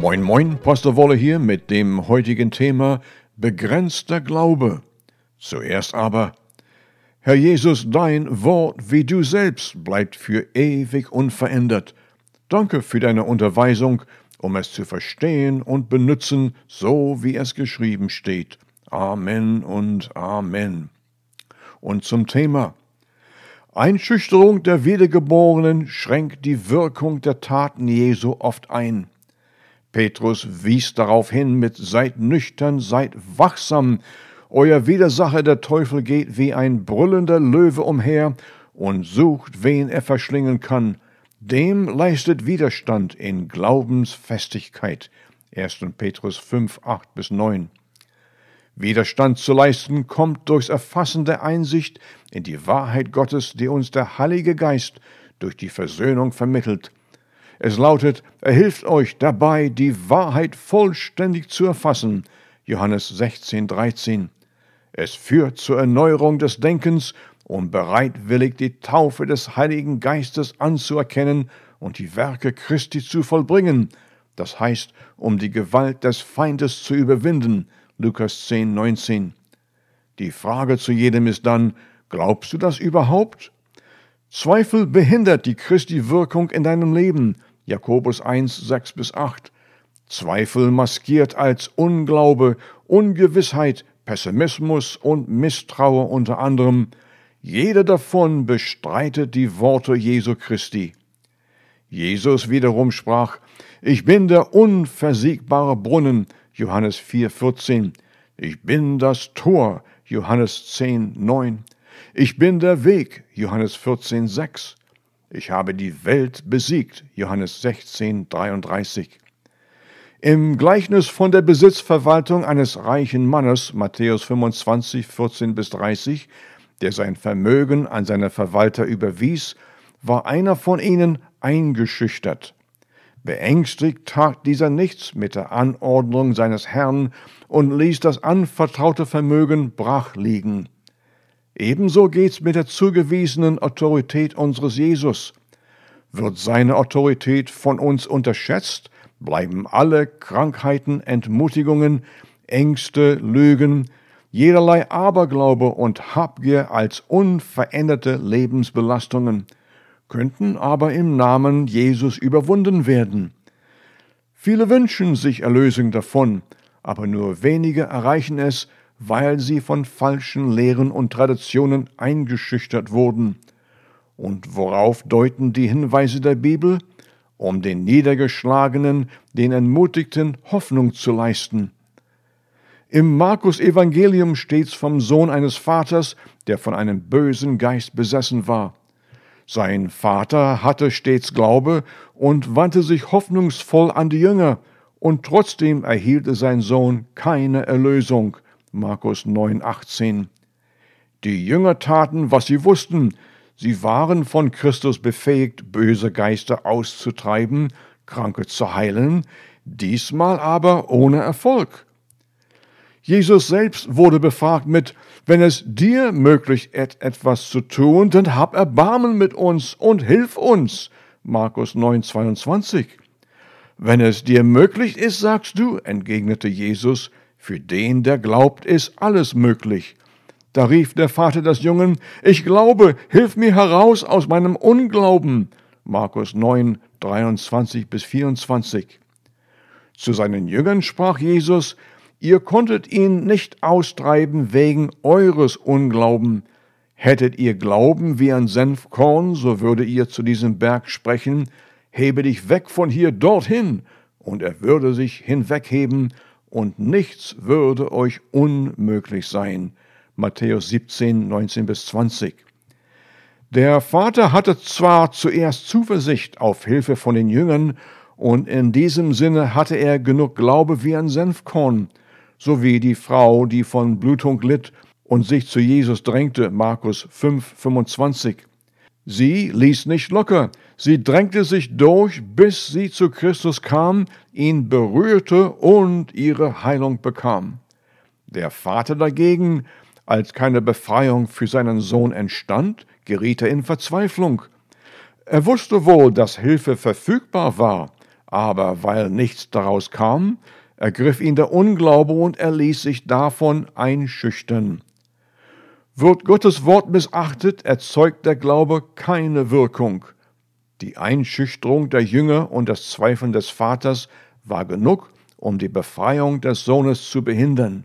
Moin Moin, Pastor Wolle hier mit dem heutigen Thema begrenzter Glaube. Zuerst aber, Herr Jesus, dein Wort wie du selbst bleibt für ewig unverändert. Danke für deine Unterweisung, um es zu verstehen und benutzen, so wie es geschrieben steht. Amen und Amen. Und zum Thema. Einschüchterung der Wiedergeborenen schränkt die Wirkung der Taten Jesu oft ein. Petrus wies darauf hin mit Seid nüchtern, seid wachsam, euer Widersacher der Teufel geht wie ein brüllender Löwe umher und sucht, wen er verschlingen kann. Dem leistet Widerstand in Glaubensfestigkeit. 1. Petrus 5, 8 bis 9. Widerstand zu leisten kommt durchs Erfassen der Einsicht in die Wahrheit Gottes, die uns der Heilige Geist durch die Versöhnung vermittelt. Es lautet, er hilft euch dabei, die Wahrheit vollständig zu erfassen. Johannes 16, 13. Es führt zur Erneuerung des Denkens, um bereitwillig die Taufe des Heiligen Geistes anzuerkennen und die Werke Christi zu vollbringen, das heißt, um die Gewalt des Feindes zu überwinden. Lukas 10, 19. Die Frage zu jedem ist dann, glaubst du das überhaupt? Zweifel behindert die Christi Wirkung in deinem Leben. Jakobus 1, 6 bis 8. Zweifel maskiert als Unglaube, Ungewissheit, Pessimismus und Misstraue unter anderem. Jeder davon bestreitet die Worte Jesu Christi. Jesus wiederum sprach, Ich bin der unversiegbare Brunnen, Johannes 4,14. Ich bin das Tor, Johannes 10, 9. Ich bin der Weg, Johannes 14, 6. Ich habe die Welt besiegt, Johannes 16, 33. Im Gleichnis von der Besitzverwaltung eines reichen Mannes, Matthäus 25, 14 bis 30, der sein Vermögen an seine Verwalter überwies, war einer von ihnen eingeschüchtert. Beängstigt tat dieser nichts mit der Anordnung seines Herrn und ließ das anvertraute Vermögen brach liegen. Ebenso geht's mit der zugewiesenen Autorität unseres Jesus. Wird seine Autorität von uns unterschätzt, bleiben alle Krankheiten, Entmutigungen, Ängste, Lügen, jederlei Aberglaube und Habgier als unveränderte Lebensbelastungen – könnten aber im Namen Jesus überwunden werden. Viele wünschen sich Erlösung davon, aber nur wenige erreichen es, weil sie von falschen Lehren und Traditionen eingeschüchtert wurden. Und worauf deuten die Hinweise der Bibel? Um den Niedergeschlagenen, den Entmutigten Hoffnung zu leisten. Im Markus Evangelium steht's vom Sohn eines Vaters, der von einem bösen Geist besessen war. Sein Vater hatte stets Glaube und wandte sich hoffnungsvoll an die Jünger, und trotzdem erhielt sein Sohn keine Erlösung. Markus 9,18. Die Jünger taten, was sie wussten. Sie waren von Christus befähigt, böse Geister auszutreiben, Kranke zu heilen, diesmal aber ohne Erfolg. Jesus selbst wurde befragt mit, wenn es dir möglich ist, etwas zu tun, dann hab Erbarmen mit uns und hilf uns. Markus 9, 22. Wenn es dir möglich ist, sagst du, entgegnete Jesus, für den, der glaubt, ist alles möglich. Da rief der Vater des Jungen, ich glaube, hilf mir heraus aus meinem Unglauben. Markus 9, 23 bis 24. Zu seinen Jüngern sprach Jesus, Ihr konntet ihn nicht austreiben wegen eures Unglauben. Hättet ihr Glauben wie ein Senfkorn, so würde ihr zu diesem Berg sprechen, hebe dich weg von hier dorthin, und er würde sich hinwegheben, und nichts würde euch unmöglich sein. Matthäus 17, 19 bis 20. Der Vater hatte zwar zuerst Zuversicht auf Hilfe von den Jüngern, und in diesem Sinne hatte er genug Glaube wie ein Senfkorn, sowie die Frau, die von Blutung litt und sich zu Jesus drängte, Markus 5, 25. Sie ließ nicht locker, sie drängte sich durch, bis sie zu Christus kam, ihn berührte und ihre Heilung bekam. Der Vater dagegen, als keine Befreiung für seinen Sohn entstand, geriet er in Verzweiflung. Er wusste wohl, dass Hilfe verfügbar war, aber weil nichts daraus kam, ergriff ihn der Unglaube und er ließ sich davon einschüchtern. Wird Gottes Wort missachtet, erzeugt der Glaube keine Wirkung. Die Einschüchterung der Jünger und das Zweifeln des Vaters war genug, um die Befreiung des Sohnes zu behindern.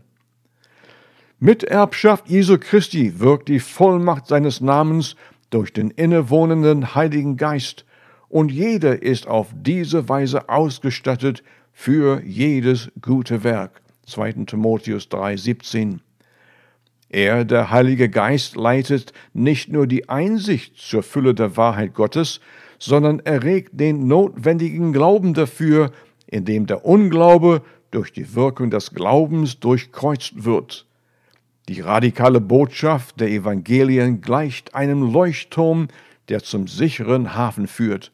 Mit Erbschaft Jesu Christi wirkt die Vollmacht seines Namens durch den innewohnenden Heiligen Geist, und jeder ist auf diese Weise ausgestattet für jedes gute Werk. 2. Timotheus 3,17. Er, der Heilige Geist, leitet nicht nur die Einsicht zur Fülle der Wahrheit Gottes, sondern erregt den notwendigen Glauben dafür, indem der Unglaube durch die Wirkung des Glaubens durchkreuzt wird. Die radikale Botschaft der Evangelien gleicht einem Leuchtturm, der zum sicheren Hafen führt.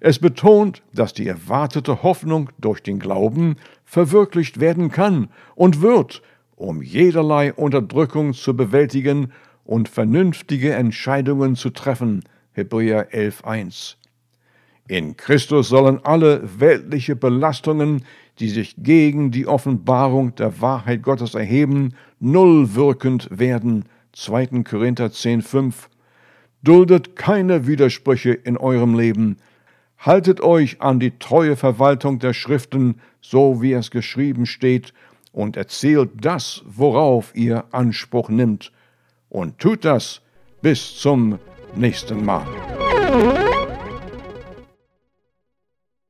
Es betont, dass die erwartete Hoffnung durch den Glauben verwirklicht werden kann und wird, um jederlei Unterdrückung zu bewältigen und vernünftige Entscheidungen zu treffen. Hebräer 11.1. In Christus sollen alle weltliche Belastungen, die sich gegen die Offenbarung der Wahrheit Gottes erheben, nullwirkend werden. 2. Korinther 10.5. Duldet keine Widersprüche in eurem Leben. Haltet euch an die treue Verwaltung der Schriften, so wie es geschrieben steht, und erzählt das, worauf ihr Anspruch nimmt. Und tut das bis zum nächsten Mal.